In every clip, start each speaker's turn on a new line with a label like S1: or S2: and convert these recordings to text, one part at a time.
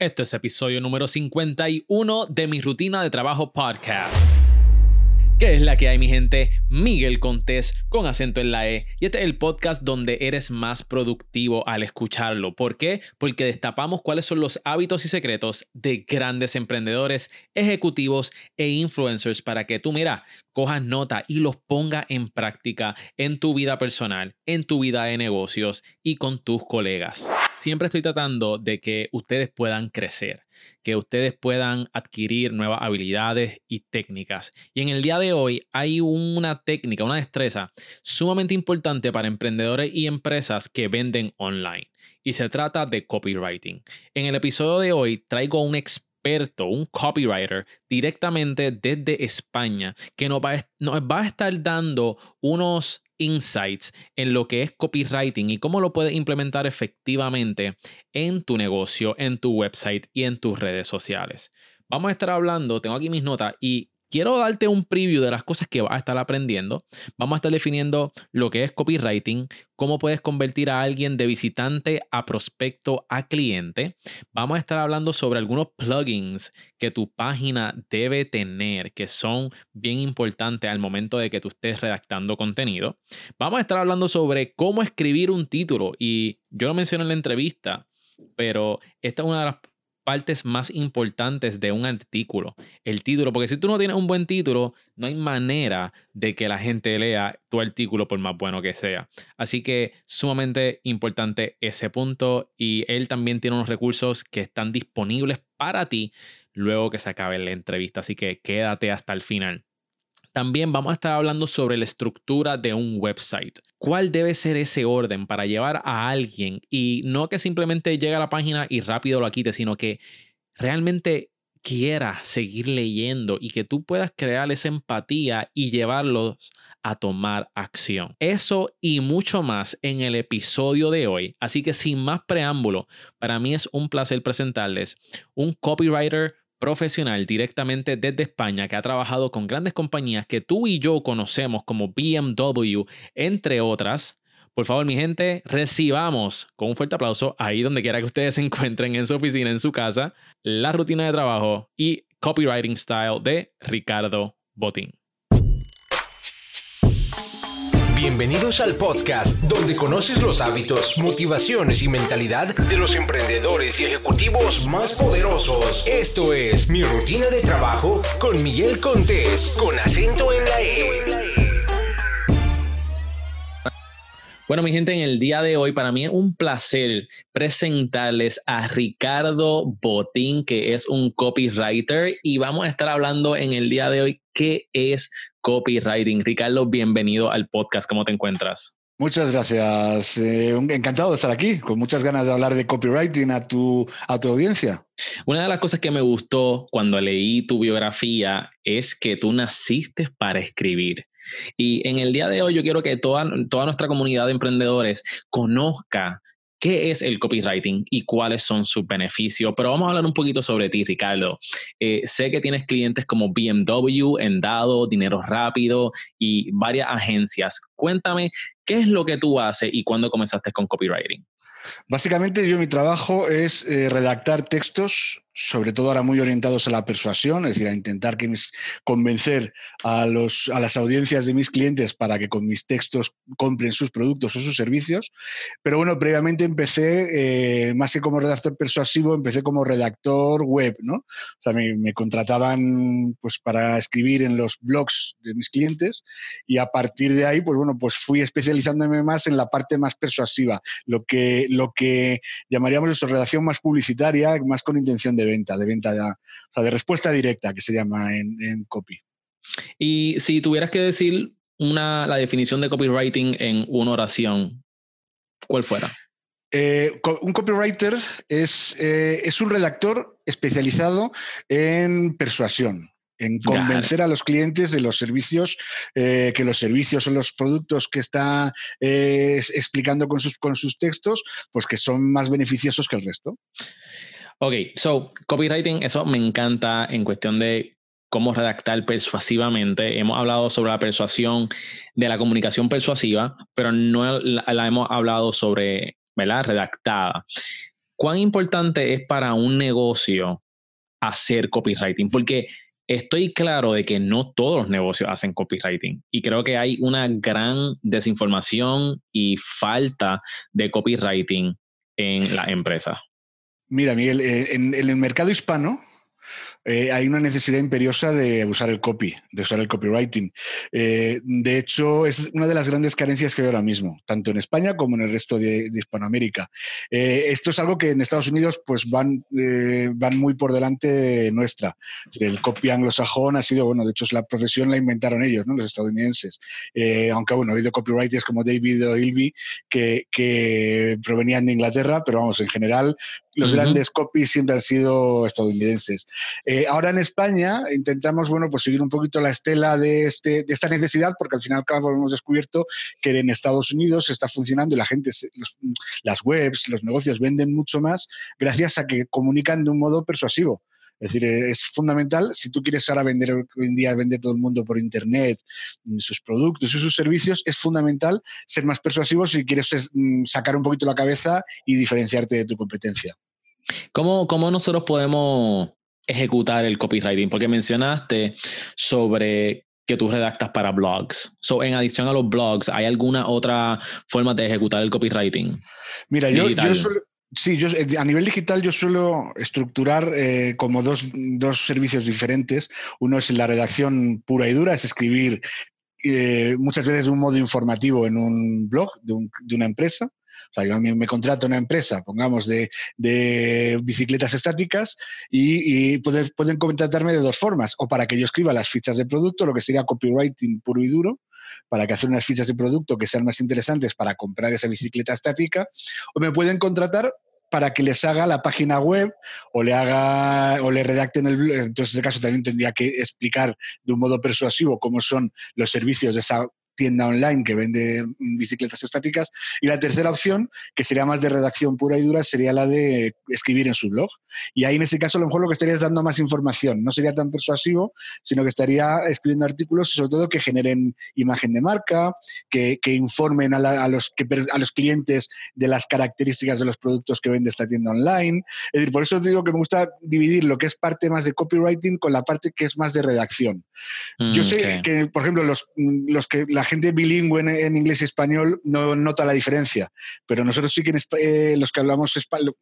S1: Este es episodio número 51 de mi rutina de trabajo podcast. ¿Qué es la que hay, mi gente? Miguel Contés con acento en la E. Y este es el podcast donde eres más productivo al escucharlo. ¿Por qué? Porque destapamos cuáles son los hábitos y secretos de grandes emprendedores, ejecutivos e influencers para que tú, mira, cojas nota y los ponga en práctica en tu vida personal, en tu vida de negocios y con tus colegas. Siempre estoy tratando de que ustedes puedan crecer que ustedes puedan adquirir nuevas habilidades y técnicas. Y en el día de hoy hay una técnica, una destreza sumamente importante para emprendedores y empresas que venden online. Y se trata de copywriting. En el episodio de hoy traigo un experto, un copywriter directamente desde España que nos va, nos va a estar dando unos insights en lo que es copywriting y cómo lo puedes implementar efectivamente en tu negocio, en tu website y en tus redes sociales. Vamos a estar hablando, tengo aquí mis notas y quiero darte un preview de las cosas que vas a estar aprendiendo. Vamos a estar definiendo lo que es copywriting, cómo puedes convertir a alguien de visitante a prospecto a cliente. Vamos a estar hablando sobre algunos plugins que tu página debe tener, que son bien importantes al momento de que tú estés redactando contenido. Vamos a estar hablando sobre cómo escribir un título y yo lo mencioné en la entrevista, pero esta es una de las partes más importantes de un artículo, el título, porque si tú no tienes un buen título, no hay manera de que la gente lea tu artículo por más bueno que sea. Así que sumamente importante ese punto y él también tiene unos recursos que están disponibles para ti luego que se acabe la entrevista, así que quédate hasta el final. También vamos a estar hablando sobre la estructura de un website. ¿Cuál debe ser ese orden para llevar a alguien y no que simplemente llegue a la página y rápido lo quite, sino que realmente quiera seguir leyendo y que tú puedas crear esa empatía y llevarlos a tomar acción. Eso y mucho más en el episodio de hoy. Así que sin más preámbulo, para mí es un placer presentarles un copywriter profesional directamente desde España que ha trabajado con grandes compañías que tú y yo conocemos como BMW, entre otras. Por favor, mi gente, recibamos con un fuerte aplauso ahí donde quiera que ustedes se encuentren, en su oficina, en su casa, la rutina de trabajo y copywriting style de Ricardo Botín.
S2: Bienvenidos al podcast donde conoces los hábitos, motivaciones y mentalidad de los emprendedores y ejecutivos más poderosos. Esto es Mi Rutina de Trabajo con Miguel Contés, con acento en la E.
S1: Bueno, mi gente, en el día de hoy para mí es un placer presentarles a Ricardo Botín, que es un copywriter, y vamos a estar hablando en el día de hoy qué es copywriting. Ricardo, bienvenido al podcast. ¿Cómo te encuentras?
S3: Muchas gracias. Eh, encantado de estar aquí, con muchas ganas de hablar de copywriting a tu, a tu audiencia.
S1: Una de las cosas que me gustó cuando leí tu biografía es que tú naciste para escribir. Y en el día de hoy yo quiero que toda, toda nuestra comunidad de emprendedores conozca qué es el copywriting y cuáles son sus beneficios. Pero vamos a hablar un poquito sobre ti, Ricardo. Eh, sé que tienes clientes como BMW, Endado, Dinero Rápido y varias agencias. Cuéntame, ¿qué es lo que tú haces y cuándo comenzaste con copywriting?
S3: Básicamente yo mi trabajo es eh, redactar textos sobre todo ahora muy orientados a la persuasión, es decir, a intentar convencer a, los, a las audiencias de mis clientes para que con mis textos compren sus productos o sus servicios. Pero bueno, previamente empecé, eh, más que como redactor persuasivo, empecé como redactor web, ¿no? O sea, me, contrataban pues, para escribir en los blogs de mis clientes y a partir de ahí, pues bueno, pues fui especializándome más en la parte más persuasiva, lo que, lo que llamaríamos eso, redacción más publicitaria, más con intención de venta, de venta, de, o sea, de respuesta directa que se llama en, copy.
S1: Y si tuvieras que decir una, la definición de copywriting en una oración, ¿cuál fuera?
S3: Eh, un copywriter es, eh, es, un redactor especializado en persuasión, en convencer a los clientes de los servicios, eh, que los servicios o los productos que está explicando con sus, con sus textos, pues que son más beneficiosos que el resto.
S1: Ok, so copywriting, eso me encanta en cuestión de cómo redactar persuasivamente. Hemos hablado sobre la persuasión de la comunicación persuasiva, pero no la, hemos hablado sobre, ¿verdad? Redactada. ¿cuán importante es para un negocio hacer copywriting? Porque estoy claro de que no todos los negocios hacen copywriting y creo que hay una gran desinformación y falta de copywriting en la empresa.
S3: Mira, Miguel, eh, en, el mercado hispano, eh, hay una necesidad imperiosa de usar el copy, de usar el copywriting. Eh, de hecho, es una de las grandes carencias que hay ahora mismo, tanto en España como en el resto de, Hispanoamérica. Eh, esto es algo que en Estados Unidos pues van, van muy por delante nuestra. El copy anglosajón ha sido, bueno, de hecho, la profesión la inventaron ellos, ¿no? los estadounidenses. aunque, bueno, ha habido copywriters como David O'Ilby que, que provenían de Inglaterra, pero vamos, en general, los grandes copies siempre han sido estadounidenses. Eh, ahora en España intentamos bueno, pues seguir un poquito la estela de, este, de esta necesidad, porque al final claro, hemos descubierto que en Estados Unidos está funcionando y la gente, las webs, los negocios venden mucho más gracias a que comunican de un modo persuasivo. Es decir, es fundamental, si tú quieres ahora vender, hoy en día vende todo el mundo por Internet mm, sus productos y sus servicios, es fundamental ser más persuasivo si quieres mm, sacar un poquito la cabeza y diferenciarte de tu competencia.
S1: ¿Cómo, cómo nosotros podemos ejecutar el copywriting? Porque mencionaste sobre que tú redactas para blogs. So, en adición a los blogs, ¿hay alguna otra forma de ejecutar el copywriting?
S3: Mira, yo, yo, Sí, yo, eh, a nivel digital yo suelo estructurar eh, como dos, servicios diferentes. Uno es la redacción pura y dura, es escribir eh, muchas veces de un modo informativo en un blog de, una empresa. O sea, yo me, contrato una empresa, pongamos, de, bicicletas estáticas y, pueden contratarme de dos formas. O para que yo escriba las fichas de producto, lo que sería copywriting puro y duro, para que hacer unas fichas de producto que sean más interesantes para comprar esa bicicleta estática, o me pueden contratar para que les haga la página web o le haga o le redacten el entonces en este caso también tendría que explicar de un modo persuasivo cómo son los servicios de esa tienda online que vende bicicletas estáticas. Y la tercera opción, que sería más de redacción pura y dura, sería la de escribir en su blog. Y ahí en ese caso a lo mejor lo que estaría es dando más información. No sería tan persuasivo, sino que estaría escribiendo artículos sobre todo que generen imagen de marca, que, informen a, los, a los clientes de las características de los productos que vende esta tienda online. Es decir, por eso digo que me gusta dividir lo que es parte más de copywriting con la parte que es más de redacción. Yo mm, sé que, por ejemplo, los, los que la gente bilingüe en, inglés y español no nota la diferencia, pero nosotros sí que eh, los que hablamos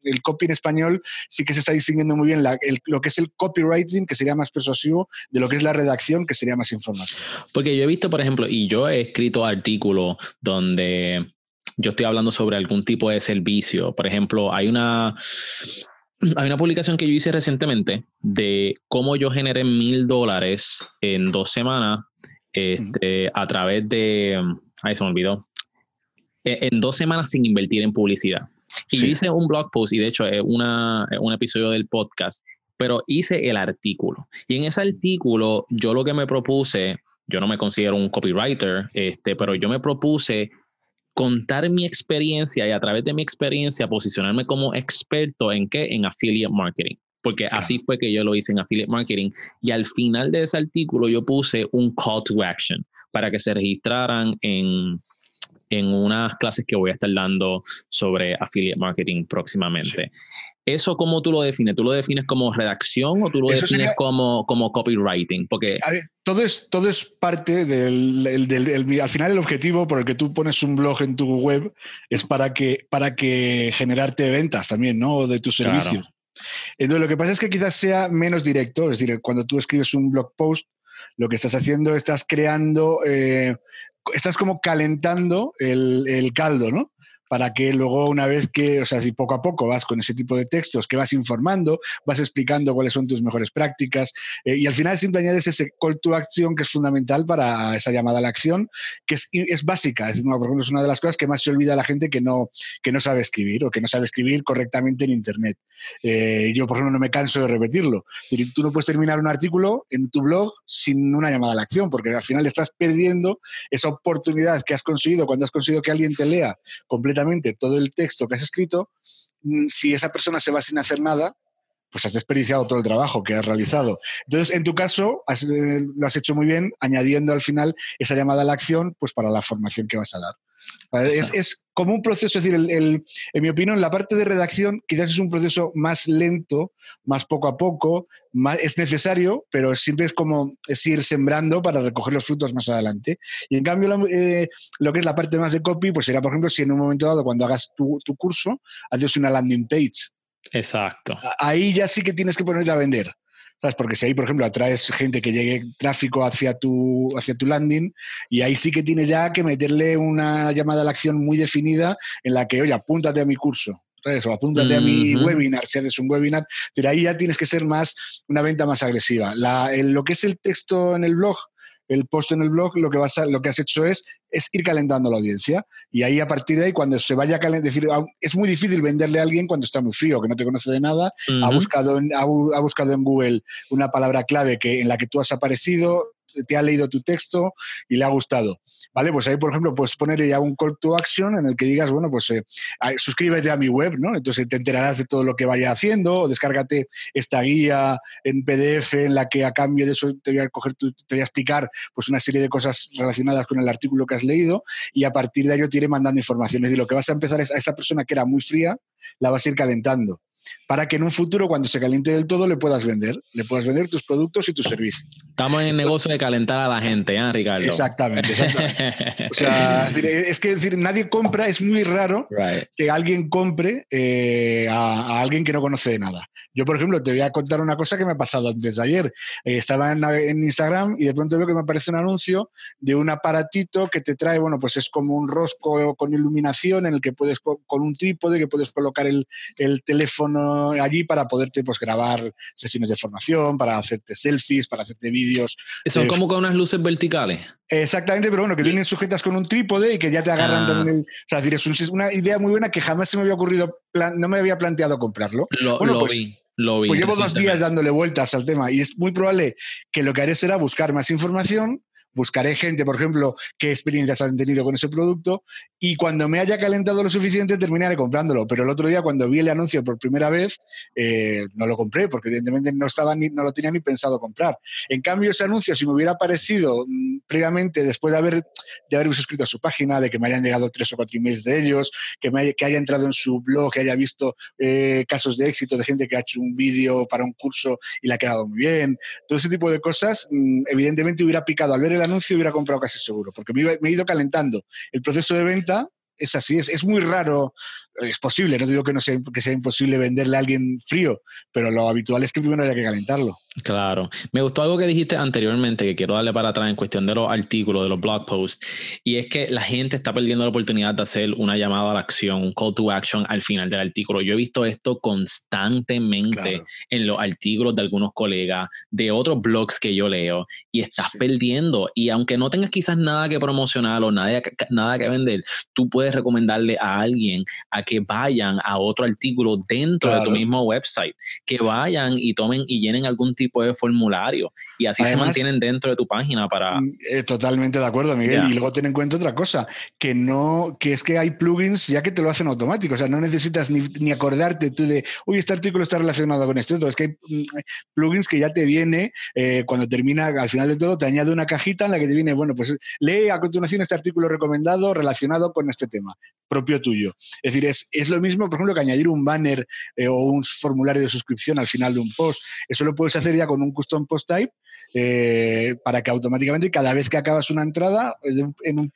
S3: el copy en español sí que se está distinguiendo muy bien lo que es el copywriting, que sería más persuasivo, de lo que es la redacción, que sería más informativo.
S1: Porque yo he visto, por ejemplo, y yo he escrito artículos donde yo estoy hablando sobre algún tipo de servicio. Por ejemplo, hay una, hay una publicación que yo hice recientemente de cómo yo generé mil dólares en dos semanas este, a través de, ay, se me olvidó, e, en dos semanas sin invertir en publicidad. Y yo hice un blog post y de hecho es una, un episodio del podcast, pero hice el artículo. Y en ese artículo yo lo que me propuse, yo no me considero un copywriter, este, pero yo me propuse contar mi experiencia y a través de mi experiencia posicionarme como experto en qué? En affiliate marketing porque así fue que yo lo hice en Affiliate Marketing. Y al final de ese artículo yo puse un call to action para que se registraran en, en unas clases que voy a estar dando sobre Affiliate Marketing próximamente. ¿Eso cómo tú lo defines? ¿Tú lo defines como redacción o tú lo defines como, como copywriting? Porque...
S3: todo, es, todo es parte del, Al final el objetivo por el que tú pones un blog en tu web es para que, para que generarte ventas también, ¿no? De tus servicios. Entonces, lo que pasa es que quizás sea menos directo, es decir, cuando tú escribes un blog post, lo que estás haciendo, estás creando, eh, estás como calentando el, el caldo, ¿no? Para que luego una vez que, o sea, poco a poco vas con ese tipo de textos que vas informando, vas explicando cuáles son tus mejores prácticas eh, y al final siempre añades ese call to action que es fundamental para esa llamada a la acción, que es, es básica, es, decir, por ejemplo, es una de las cosas que más se olvida la gente que no, que no sabe escribir o que no sabe escribir correctamente en Internet. Eh, yo, por ejemplo, no me canso de repetirlo. Tú no puedes terminar un artículo en tu blog sin una llamada a la acción, porque al final estás perdiendo esa oportunidad que has conseguido cuando has conseguido que alguien te lea completamente todo el texto que has escrito, mm, si esa persona se va sin hacer nada, pues has desperdiciado todo el trabajo que has realizado. Entonces, en tu caso, eh, lo has hecho muy bien, añadiendo al final esa llamada a la acción, pues para la formación que vas a dar. Es, como un proceso, es decir, el, en mi opinión, la parte de redacción quizás es un proceso más lento, más poco a poco, más, es necesario, pero siempre es como es ir sembrando para recoger los frutos más adelante. Y en cambio, eh, lo que es la parte más de copy, pues será, por ejemplo, si en un momento dado, cuando hagas tu, tu curso, haces una landing page.
S1: Exacto.
S3: Ahí ya sí que tienes que ponerte a vender. ¿Sabes? Porque si ahí, por ejemplo, atraes gente que llegue tráfico hacia tu, hacia tu landing, y ahí sí que tienes ya que meterle una llamada a la acción muy definida en la que, oye, apúntate a mi curso. ¿sabes? O apúntate a mi webinar, si haces un webinar, pero ahí ya tienes que ser más, una venta más agresiva. La, lo que es el texto en el blog, el post en el blog, lo que, vas lo que has hecho es, es ir calentando la audiencia. Y ahí a partir de ahí, cuando se vaya a decir, es muy difícil venderle a alguien cuando está muy frío, que no te conoce de nada, ha, buscado en, ha, buscado en Google una palabra clave que, en la que tú has aparecido, te ha leído tu texto y le ha gustado. ¿Vale? Pues ahí, por ejemplo, puedes poner ya un call to action en el que digas, bueno, pues eh, suscríbete a mi web, ¿no? Entonces te enterarás de todo lo que vaya haciendo, o descárgate esta guía en PDF en la que a cambio de eso te voy a coger, te voy a explicar pues una serie de cosas relacionadas con el artículo que leído y a partir de ello te iré mandando información. Es decir, lo que vas a empezar es a esa persona que era muy fría, la vas a ir calentando para que en un futuro, cuando se caliente del todo, le puedas vender. Le puedas vender tus productos y tus servicios.
S1: Estamos en el negocio de calentar a la gente, ¿eh, Ricardo?
S3: Exactamente. o sea, es que decir, nadie compra, es muy raro que alguien compre eh, a, alguien que no conoce de nada. Yo, por ejemplo, te voy a contar una cosa que me ha pasado antes de ayer. Eh, estaba en, en, Instagram y de pronto veo que me aparece un anuncio de un aparatito que te trae, bueno, pues es como un rosco con iluminación en el que puedes, con un trípode, que puedes colocar el, el teléfono allí para poderte pues, grabar sesiones de formación, para hacerte selfies, para hacerte vídeos.
S1: Son como con unas luces verticales.
S3: Exactamente, pero bueno, que vienen sujetas con un trípode y que ya te agarran ah. también. o sea, es decir, es una idea muy buena que jamás se me había ocurrido, no me había planteado comprarlo.
S1: Lo, bueno, pues, vi. Lo vi
S3: pues llevo dos días dándole vueltas al tema y es muy probable que lo que haré será buscar más información buscaré gente, por ejemplo, qué experiencias han tenido con ese producto y cuando me haya calentado lo suficiente terminaré comprándolo. Pero el otro día cuando vi el anuncio por primera vez, eh, no lo compré porque evidentemente no, estaba ni, no lo tenía ni pensado comprar. En cambio, ese anuncio, si me hubiera aparecido mm, previamente, después de haber, de haber suscrito a su página, de que me hayan llegado tres o cuatro emails de ellos, que, me haya, que haya entrado en su blog, que haya visto eh, casos de éxito de gente que ha hecho un vídeo para un curso y le ha quedado muy bien, todo ese tipo de cosas, mm, evidentemente hubiera picado al ver el anuncio hubiera comprado casi seguro, porque me, he ido calentando. El proceso de venta es así, es muy raro es posible, no digo que, no sea, que sea imposible venderle a alguien frío, pero lo habitual es que primero haya que calentarlo.
S1: Claro. Me gustó algo que dijiste anteriormente, que quiero darle para atrás en cuestión de los artículos, de los blog posts, y es que la gente está perdiendo la oportunidad de hacer una llamada a la acción, un call to action al final del artículo. Yo he visto esto constantemente en los artículos de algunos colegas, de otros blogs que yo leo, y estás perdiendo. Y aunque no tengas quizás nada que promocionar o nada, nada que vender, tú puedes recomendarle a alguien a que vayan a otro artículo dentro de tu mismo website, que vayan y tomen y llenen algún tipo de formulario y así se mantienen dentro de tu página para... Mm,
S3: eh, totalmente de acuerdo, Miguel. Y luego ten en cuenta otra cosa, que no, que es que hay plugins ya que te lo hacen automático, o sea, no necesitas ni, acordarte tú de, uy, este artículo está relacionado con esto, es que hay mm, plugins que ya te viene, eh, cuando termina, al final de todo, te añade una cajita en la que te viene, bueno, pues lee a continuación este artículo recomendado relacionado con este tema, propio tuyo. Es decir, es es, lo mismo, por ejemplo, que añadir un banner eh, o un formulario de suscripción al final de un post. Eso lo puedes hacer ya con un custom post type eh, para que automáticamente cada vez que acabas una entrada en,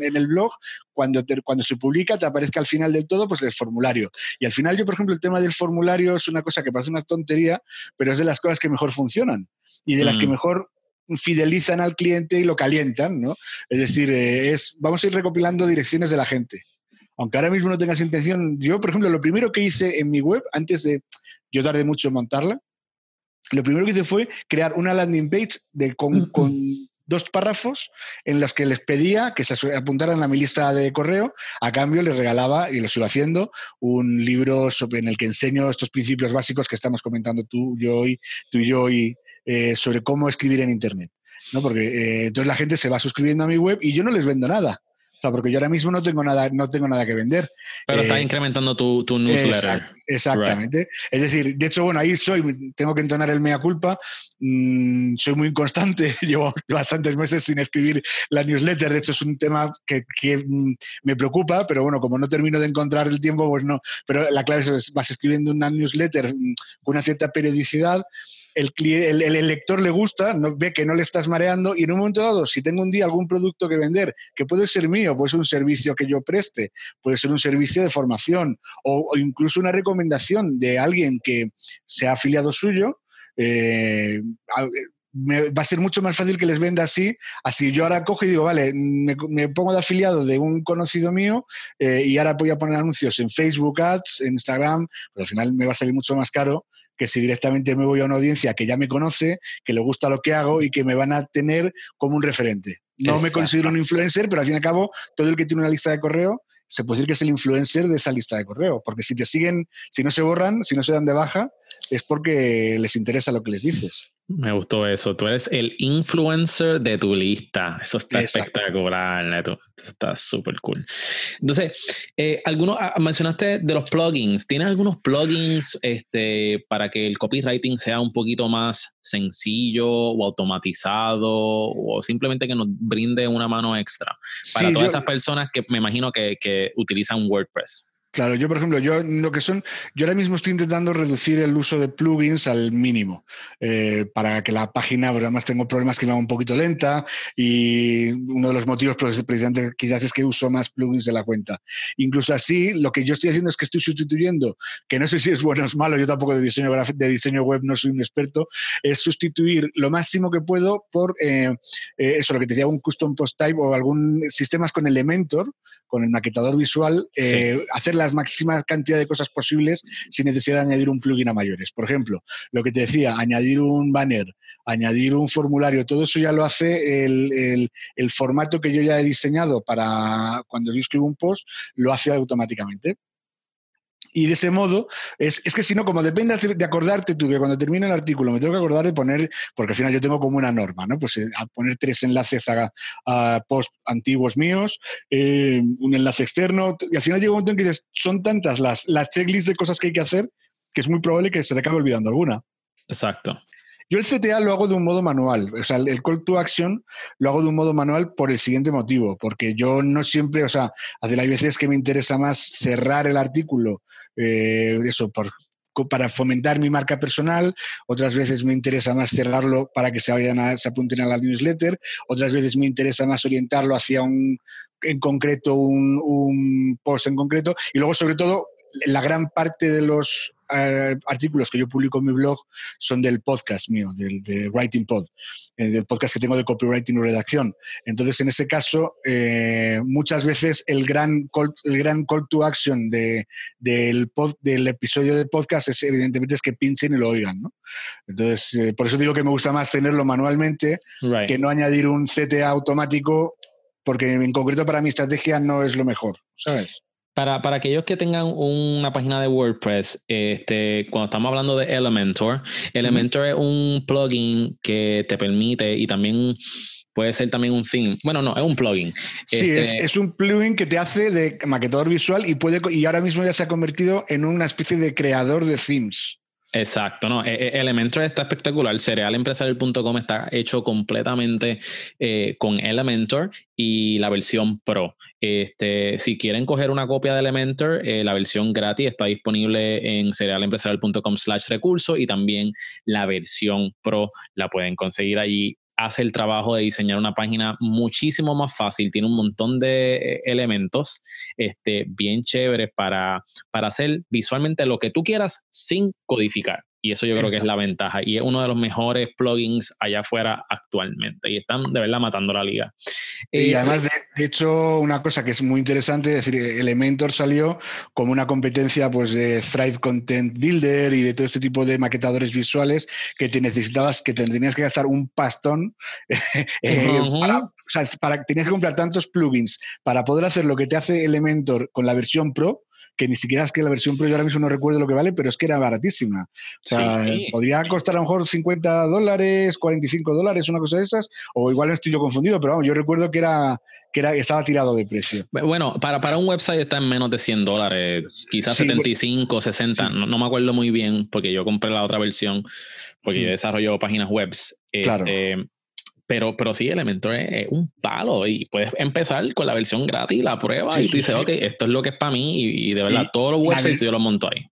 S3: el blog, cuando, cuando se publica, te aparezca al final del todo pues el formulario. Y al final yo, por ejemplo, el tema del formulario es una cosa que parece una tontería, pero es de las cosas que mejor funcionan y de las que mm. mejor fidelizan al cliente y lo calientan, ¿no? Es decir, eh, es, vamos a ir recopilando direcciones de la gente aunque ahora mismo no tengas intención, yo, por ejemplo, lo primero que hice en mi web, antes de, yo tardé mucho en montarla, lo primero que hice fue crear una landing page de, con, dos párrafos en los que les pedía que se apuntaran a mi lista de correo, a cambio les regalaba, y lo sigo haciendo, un libro sobre, en el que enseño estos principios básicos que estamos comentando tú, yo hoy, tú y yo hoy, eh, sobre cómo escribir en Internet. ¿no? Porque eh, entonces la gente se va suscribiendo a mi web y yo no les vendo nada O sea, porque yo ahora mismo no tengo nada, no tengo nada que vender.
S1: Pero estás eh, incrementando tu, tu newsletter.
S3: exactamente. Es decir, de hecho, bueno, ahí soy, tengo que entonar el mea culpa. Mm, soy muy inconstante, llevo bastantes meses sin escribir la newsletter. De hecho, es un tema que, que mm, me preocupa, pero bueno, como no termino de encontrar el tiempo, pues no. Pero la clave es, vas escribiendo una newsletter mm, con una cierta periodicidad el, el, lector le gusta, no, ve que no le estás mareando y en un momento dado, si tengo un día algún producto que vender, que puede ser mío, puede ser un servicio que yo preste, puede ser un servicio de formación o, incluso una recomendación de alguien que sea afiliado suyo, eh, va a ser mucho más fácil que les venda así. Así yo ahora cojo y digo, vale, me, pongo de afiliado de un conocido mío eh, y ahora voy a poner anuncios en Facebook Ads, en Instagram, pero al final me va a salir mucho más caro que si directamente me voy a una audiencia que ya me conoce, que le gusta lo que hago y que me van a tener como un referente. No me considero un influencer, pero al fin y al cabo, todo el que tiene una lista de correo se puede decir que es el influencer de esa lista de correo, porque si te siguen, si no se borran, si no se dan de baja, es porque les interesa lo que les dices.
S1: Me gustó eso. Tú eres el influencer de tu lista. Eso está espectacular, Neto. Está súper cool. Entonces, eh, algunos, ah, mencionaste de los plugins. ¿Tienes algunos plugins este, para que el copywriting sea un poquito más sencillo o automatizado o simplemente que nos brinde una mano extra para todas esas personas que me imagino que, que utilizan WordPress?
S3: Claro, yo por ejemplo, yo lo que son, yo ahora mismo estoy intentando reducir el uso de plugins al mínimo eh, para que la página, pues además tengo problemas que me va un poquito lenta y uno de los motivos pues, precisamente quizás es que uso más plugins de la cuenta. Incluso así, lo que yo estoy haciendo es que estoy sustituyendo, que no sé si es bueno o es malo, yo tampoco de diseño de diseño web no soy un experto, es sustituir lo máximo que puedo por eh, eh, eso, lo que te decía, un custom post type o algún sistemas con Elementor con el maquetador visual, eh, hacer la máxima cantidad de cosas posibles sin necesidad de añadir un plugin a mayores. Por ejemplo, lo que te decía, añadir un banner, añadir un formulario, todo eso ya lo hace el, el formato que yo ya he diseñado para cuando yo escribo un post, lo hace automáticamente. Y de ese modo, es, es que si no, como depende de acordarte tú, que cuando termine el artículo me tengo que acordar de poner, porque al final yo tengo como una norma, ¿no? Pues eh, a poner tres enlaces a, a post antiguos míos, eh, un enlace externo, y al final llega un momento en que dices, son tantas las, las checklists de cosas que hay que hacer que es muy probable que se te acabe olvidando alguna.
S1: Exacto.
S3: Yo el CTA lo hago de un modo manual, o sea, el call to action lo hago de un modo manual por el siguiente motivo, porque yo no siempre, o sea, hay veces que me interesa más cerrar el artículo, eh, eso, por, para fomentar mi marca personal, otras veces me interesa más cerrarlo para que se vayan se apunten a la newsletter, otras veces me interesa más orientarlo hacia un en concreto un, un post en concreto y luego sobre todo la gran parte de los artículos que yo publico en mi blog son del podcast mío, del de Writing Pod, eh, del podcast que tengo de copywriting y redacción. Entonces, en ese caso, eh, muchas veces el gran call, el gran call to action de, del, pod, del episodio de podcast es evidentemente es que pinchen y lo oigan. ¿no? Entonces, por eso digo que me gusta más tenerlo manualmente que no añadir un CTA automático porque en concreto para mi estrategia no es lo mejor, ¿sabes?
S1: Para, para, aquellos que tengan una página de WordPress, este, cuando estamos hablando de Elementor, Elementor es un plugin que te permite y también puede ser también un theme. Bueno, no, es un plugin.
S3: Sí, es, este es, un plugin que te hace de maquetador visual y, puede, y ahora mismo ya se ha convertido en una especie de creador de themes.
S1: Exacto, no, e, e, Elementor está espectacular. Cerealempresarial.com está hecho completamente eh, con Elementor y la versión Pro. Este, si quieren coger una copia de Elementor, eh, la versión gratis está disponible en cerealempresarial.com slash recursos y también la versión Pro la pueden conseguir allí hace el trabajo de diseñar una página muchísimo más fácil, tiene un montón de eh, elementos este, bien chéveres para, para hacer visualmente lo que tú quieras sin codificar. Y eso yo creo que es la ventaja. Y es uno de los mejores plugins allá afuera actualmente. Y están de verdad matando la liga.
S3: Y eh, además, de, hecho, una cosa que es muy interesante, es decir, Elementor salió como una competencia pues, de Thrive Content Builder y de todo este tipo de maquetadores visuales que te necesitabas, que te tenías que gastar un pastón. Eh, para, o sea, para, tenías que comprar tantos plugins para poder hacer lo que te hace Elementor con la versión Pro que ni siquiera es que la versión Pro yo ahora mismo no recuerdo lo que vale, pero es que era baratísima. O sea, podría costar a lo mejor 50 dólares, 45 dólares, una cosa de esas, o igual no estoy yo confundido, pero vamos, yo recuerdo que era que era, estaba tirado de precio.
S1: Bueno, para, para un website está en menos de 100 dólares, quizás 75, 60, no, me acuerdo muy bien porque yo compré la otra versión, porque yo desarrollo páginas webs.
S3: Claro.
S1: Este, pero, pero sí, Elementor es, un palo y puedes empezar con la versión gratis, la prueba y tú dices, ok, esto es lo que es para mí y, de verdad todos los websites yo los monto ahí.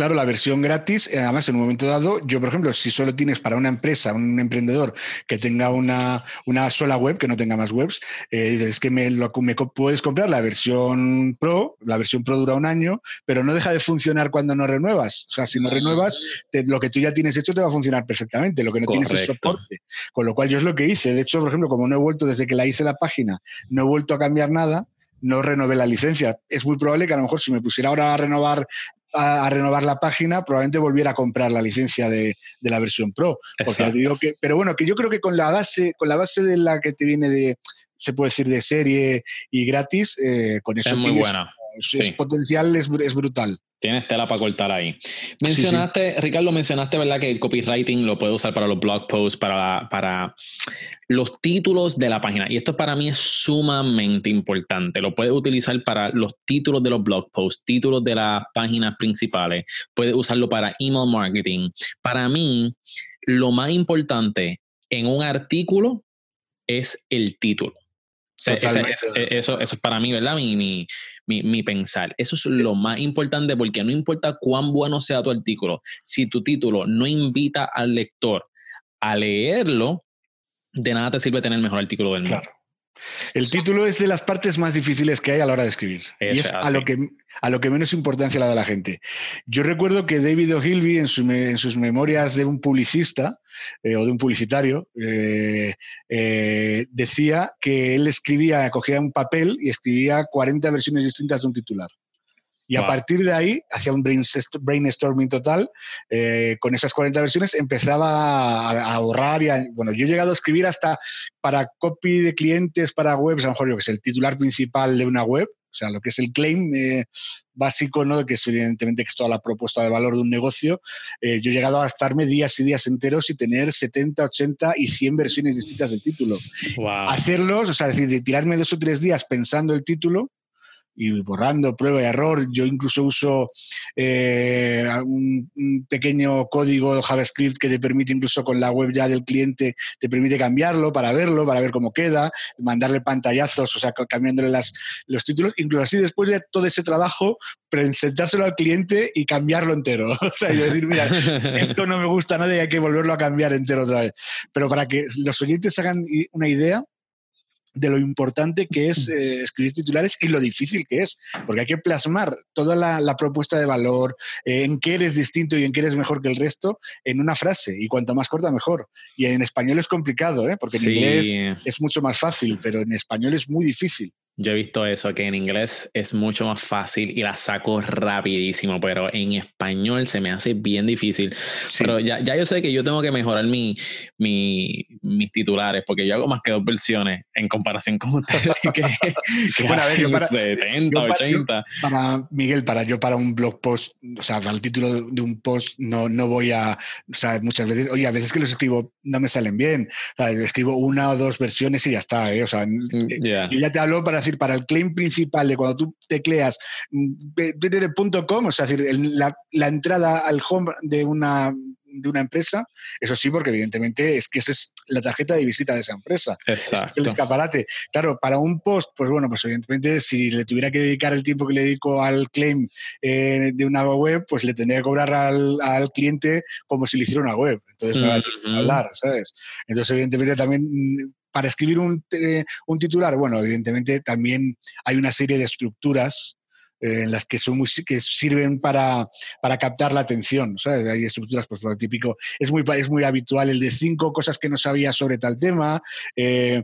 S3: Claro, la versión gratis, eh, además en un momento dado, yo por ejemplo, si solo tienes para una empresa, un emprendedor que tenga una, una sola web, que no tenga más webs, eh, es que me, lo, me puedes comprar la versión Pro, la versión Pro dura un año, pero no deja de funcionar cuando no renuevas. O sea, si no renuevas, lo que tú ya tienes hecho te va a funcionar perfectamente, lo que no tienes es soporte. Con lo cual yo es lo que hice. De hecho, por ejemplo, como no he vuelto desde que la hice la página, no he vuelto a cambiar nada, no renové la licencia. Es muy probable que a lo mejor si me pusiera ahora a renovar a, renovar la página, probablemente volviera a comprar la licencia de, la versión Pro. Porque digo que, pero bueno, que yo creo que con la base, con la base de la que te viene de, se puede decir, de serie y gratis, eh, con eso
S1: es muy buena.
S3: Es, potencial es, es brutal.
S1: Tienes tela para cortar ahí. Mencionaste, Ricardo, mencionaste, ¿verdad? Que el copywriting lo puede usar para los blog posts, para, para los títulos de la página. Y esto para mí es sumamente importante. Lo puedes utilizar para los títulos de los blog posts, títulos de las páginas principales. Puedes usarlo para email marketing. Para mí, lo más importante en un artículo es el título. Eso, eso, es para mí, ¿verdad? Mi, mi, pensar. Eso es lo más importante porque no importa cuán bueno sea tu artículo, si tu título no invita al lector a leerlo, de nada te sirve tener el mejor artículo del mundo.
S3: El título es de las partes más difíciles que hay a la hora de escribir. y es a lo, que, a lo que menos importancia le da la gente. Yo recuerdo que David O'Hilby, en, sus memorias de un publicista eh, o de un publicitario, eh, eh, decía que él escribía, cogía un papel y escribía 40 versiones distintas de un titular. Y a partir de ahí, hacía un brainstorming total, eh, con esas 40 versiones empezaba a, ahorrar y bueno, yo he llegado a escribir hasta para copy de clientes, para webs, a lo mejor yo que sé, el titular principal de una web, o sea, lo que es el claim eh, básico, ¿no? que es evidentemente que es toda la propuesta de valor de un negocio, eh, yo he llegado a estarme días y días enteros y tener 70, 80 y 100 versiones distintas del título. Hacerlos, o sea, decir, de tirarme dos o tres días pensando el título, y borrando prueba y error. Yo incluso uso eh, un, pequeño código JavaScript que te permite incluso con la web ya del cliente, te permite cambiarlo para verlo, para ver cómo queda, mandarle pantallazos, o sea, cambiándole las, los títulos, incluso así después de todo ese trabajo, presentárselo al cliente y cambiarlo entero. o sea, y decir, mira, esto no me gusta nada y hay que volverlo a cambiar entero otra vez. Pero para que los oyentes hagan una idea, de lo importante que es eh, escribir titulares y lo difícil que es, porque hay que plasmar toda la, propuesta de valor, eh, en qué eres distinto y en qué eres mejor que el resto, en una frase, y cuanto más corta, mejor. Y en español es complicado, ¿eh? porque en inglés es mucho más fácil, pero en español es muy difícil.
S1: Yo he visto eso, que en inglés es mucho más fácil y la saco rapidísimo, pero en español se me hace bien difícil. Pero ya, ya, yo sé que yo tengo que mejorar mi, mi, mis titulares, porque yo hago más que dos versiones en comparación con ustedes, que, bueno, a ver, para, 70, 80.
S3: Para, Miguel, para yo para un blog post, o sea, para el título de un post no, no voy a, o sea, muchas veces, oye, a veces que los escribo no me salen bien, o sea, escribo una o dos versiones y ya está, ¿eh? o sea, mm, eh, yo ya te hablo para decir, para el claim principal de cuando tú tecleas twitter.com, o sea, decir, la, la entrada al home de una de una empresa, eso sí, porque evidentemente es que esa es la tarjeta de visita de esa empresa.
S1: Exacto.
S3: el escaparate. Claro, para un post, pues bueno, pues evidentemente si le tuviera que dedicar el tiempo que le dedico al claim eh, de una web, pues le tendría que cobrar al, cliente como si le hiciera una web. Entonces me va a hablar, ¿sabes? Entonces, evidentemente también para escribir un, un, titular, bueno, evidentemente también hay una serie de estructuras eh, en las que, son que sirven para, para captar la atención. Hay estructuras, pues lo típico, es muy, es muy habitual el de cinco cosas que no sabías sobre tal tema. Eh,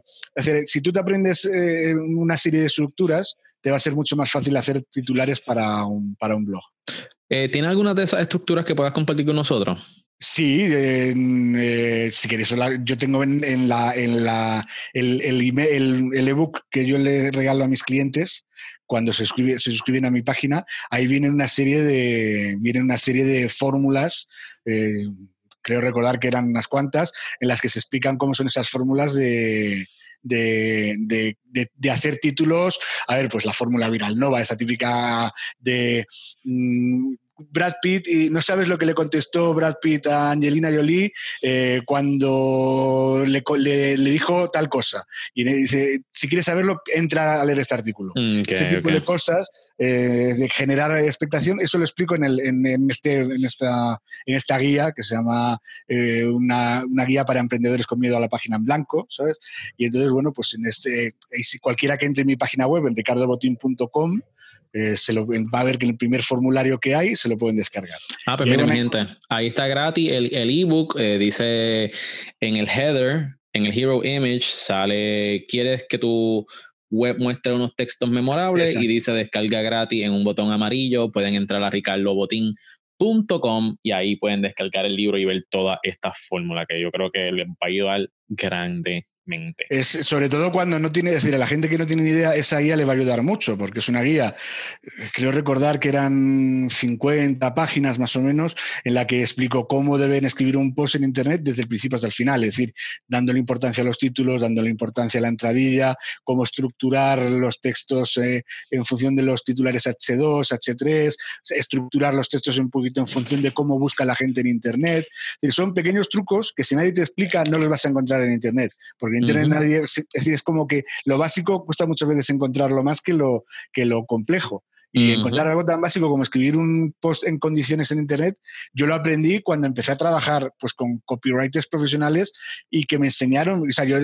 S3: si tú te aprendes eh, una serie de estructuras, te va a ser mucho más fácil hacer titulares para un, para un blog.
S1: ¿Tiene alguna de esas estructuras que puedas compartir con nosotros?
S3: Sí, si queréis, yo tengo en, la, en la, el, el, el, ebook que yo le regalo a mis clientes, cuando se, suscriben a mi página, ahí viene una serie de, vienen una serie de fórmulas. Eh, creo recordar que eran unas cuantas, en las que se explican cómo son esas fórmulas de, de, hacer títulos. A ver, pues la fórmula viral nova, esa típica de mm, Brad Pitt y no sabes lo que le contestó Brad Pitt a Angelina Jolie eh, cuando le, dijo tal cosa. Y le dice, si quieres saberlo, entra a leer este artículo. Mm, Ese tipo de cosas, eh, de generar expectación, eso lo explico en, el, en, este, en, esta, en esta guía que se llama eh, una, una, guía para emprendedores con miedo a la página en blanco, ¿sabes? Y entonces, bueno, pues en este, si cualquiera que entre en mi página web, en ricardobotín.com, eh, se lo, va a ver que en el primer formulario que hay se lo pueden descargar.
S1: Ah, pues mira, gente, ahí está gratis el, el ebook, eh, dice en el header, en el hero image, sale, ¿quieres que tu web muestre unos textos memorables? Y dice descarga gratis en un botón amarillo, pueden entrar a ricardobotín.com y ahí pueden descargar el libro y ver toda esta fórmula que yo creo que les va a ayudar grande
S3: es, sobre todo cuando no tiene, es decir, a la gente que no tiene ni idea, esa guía le va a ayudar mucho, porque es una guía, creo recordar que eran 50 páginas más o menos, en la que explico cómo deben escribir un post en Internet desde el principio hasta el final, es decir, dándole importancia a los títulos, dándole importancia a la entradilla, cómo estructurar los textos eh, en función de los titulares H2, H3, estructurar los textos un poquito en función de cómo busca la gente en Internet. son pequeños trucos que si nadie te explica no los vas a encontrar en Internet, porque Internet nadie, es decir, es como que lo básico cuesta muchas veces encontrarlo más que lo, que lo complejo. Y encontrar algo tan básico como escribir un post en condiciones en Internet, yo lo aprendí cuando empecé a trabajar pues, con copywriters profesionales y que me enseñaron, o sea, yo,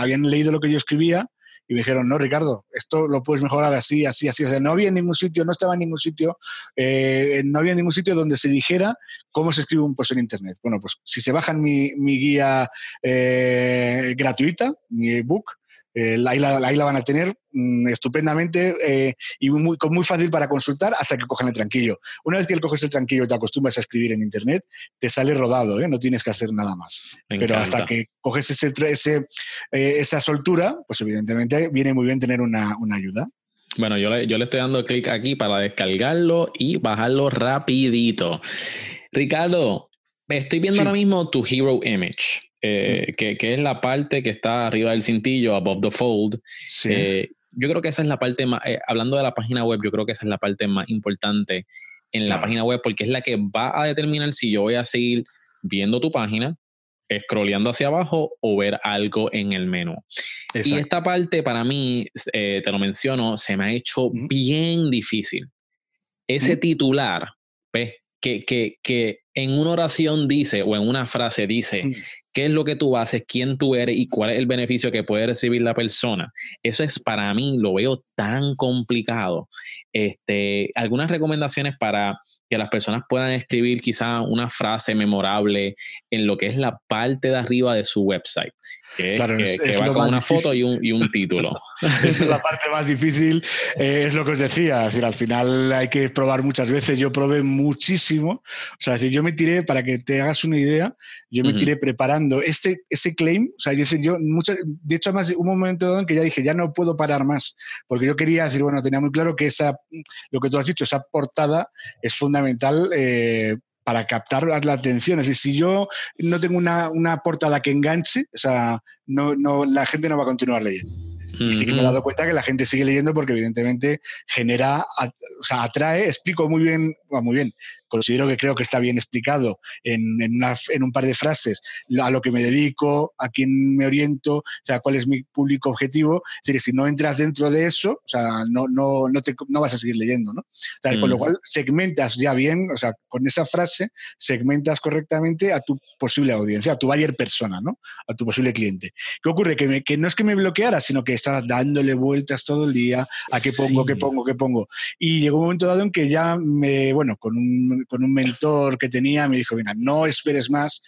S3: habían leído lo que yo escribía y me dijeron, no, Ricardo, esto lo puedes mejorar así, así, así. O sea, no había ningún sitio, no estaba en ningún sitio, eh, no había ningún sitio donde se dijera cómo se escribe un post en Internet. Bueno, pues si se bajan mi, mi guía eh, gratuita, mi ebook, eh, ahí, la, van a tener mm, estupendamente eh, y muy, muy fácil para consultar hasta que cojan el tranquillo. Una vez que coges el tranquillo y te acostumbras a escribir en Internet, te sale rodado, ¿eh? no tienes que hacer nada más. Pero hasta que coges ese, ese esa soltura, pues evidentemente viene muy bien tener una, una ayuda.
S1: Bueno, yo le, yo le estoy dando clic aquí para descargarlo y bajarlo rapidito. Ricardo, estoy viendo ahora mismo tu Hero Image. Eh, que, que, es la parte que está arriba del cintillo, above the fold. Eh, yo creo que esa es la parte más, eh, hablando de la página web, yo creo que esa es la parte más importante en la página web porque es la que va a determinar si yo voy a seguir viendo tu página, scrolleando hacia abajo o ver algo en el menú. Y esta parte para mí, te lo menciono, se me ha hecho bien difícil. Ese titular, ¿ves? Que, que, que, en una oración dice o en una frase dice qué es lo que tú haces, quién tú eres y cuál es el beneficio que puede recibir la persona. Eso es para mí, lo veo tan complicado. Este, algunas recomendaciones para que las personas puedan escribir quizá una frase memorable en lo que es la parte de arriba de su website que, va con una foto y un, y un título.
S3: Esa es la parte más difícil, eh, es lo que os decía, decir, al final hay que probar muchas veces, yo probé muchísimo, o sea, decir, yo me tiré, para que te hagas una idea, yo me tiré preparando este, ese claim, o sea, yo, yo de hecho, además, un momento en que ya dije, ya no puedo parar más, porque yo quería decir, bueno, tenía muy claro que esa, lo que tú has dicho, esa portada es fundamental eh, para captar la atención. Es decir, si yo no tengo una, una portada que enganche, o sea, no, no, la gente no va a continuar leyendo. Y sí que me he dado cuenta que la gente sigue leyendo porque evidentemente genera, o sea, atrae, explico muy bien, muy bien, considero que creo que está bien explicado en, en, un par de frases a lo que me dedico, a quién me oriento, o sea, cuál es mi público objetivo. Es decir, si no entras dentro de eso, o sea, no, no, no, te, no vas a seguir leyendo, ¿no? O sea, Con lo mm. cual, segmentas ya bien, o sea, con esa frase, segmentas correctamente a tu posible audiencia, a tu buyer persona, ¿no? A tu posible cliente. ¿Qué ocurre? Que, me, que no es que me bloqueara, sino que estaba dándole vueltas todo el día a qué pongo, qué pongo, qué pongo. Y llegó un momento dado en que ya me, bueno, con un con un mentor que tenía, me dijo, mira, no esperes más,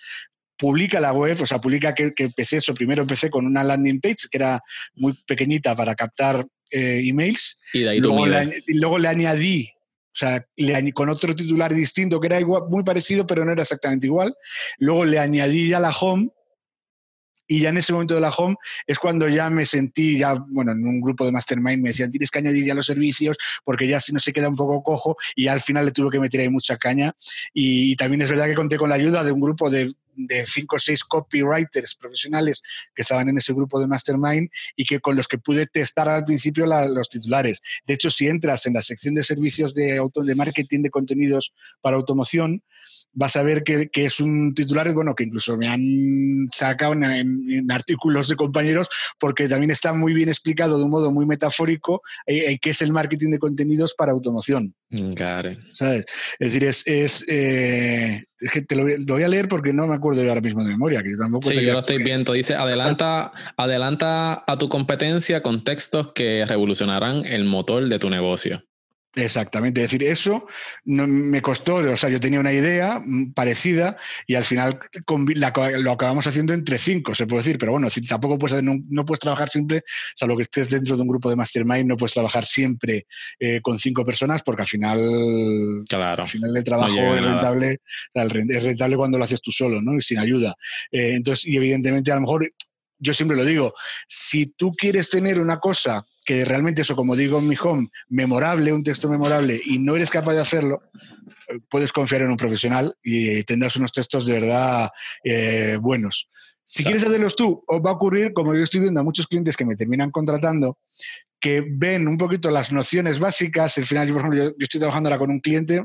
S3: publica la web, o sea, publica que, empecé eso. Primero empecé con una landing page que era muy pequeñita para captar eh, emails.
S1: Y, de ahí
S3: luego, le, luego le añadí, o sea, le, con otro titular distinto que era igual, muy parecido, pero no era exactamente igual. Luego le añadí ya la home Y ya en ese momento de la home es cuando ya me sentí, ya, bueno, en un grupo de mastermind me decían, tienes que añadir ya los servicios porque ya si no se queda un poco cojo y al final le tuve que meter ahí mucha caña. y también es verdad que conté con la ayuda de un grupo de de cinco o seis copywriters profesionales que estaban en ese grupo de Mastermind y que con los que pude testar al principio los titulares. De hecho, si entras en la sección de servicios de, auto, de marketing de contenidos para automoción, vas a ver que, es un titular, bueno, que incluso me han sacado en, artículos de compañeros porque también está muy bien explicado de un modo muy metafórico eh, eh, qué es el marketing de contenidos para automoción. ¿Sabes? Es decir, es, es, eh, que te lo, voy a leer porque no me acuerdo yo ahora mismo de memoria. Que tampoco
S1: sí, yo lo estoy viendo. Dice, adelanta, adelanta a tu competencia con textos que revolucionarán el motor de tu negocio.
S3: Exactamente, es decir, eso no, me costó, o sea, yo tenía una idea mm, parecida y al final lo acabamos haciendo entre cinco, se puede decir, pero bueno, tampoco puedes, no, puedes trabajar siempre, salvo que estés dentro de un grupo de mastermind, no puedes trabajar siempre eh, con cinco personas porque al final,
S1: claro,
S3: al final el trabajo es rentable, es rentable cuando lo haces tú solo, ¿no? Y sin ayuda. Eh, entonces, y evidentemente a lo mejor yo siempre lo digo, si tú quieres tener una cosa que realmente eso, como digo en mi home, memorable, un texto memorable, y no eres capaz de hacerlo, eh, puedes confiar en un profesional y tendrás unos textos de verdad eh, buenos. Si quieres hacerlos tú, os va a ocurrir, como yo estoy viendo a muchos clientes que me terminan contratando, que ven un poquito las nociones básicas. Al final, yo, por ejemplo, yo estoy trabajando ahora con un cliente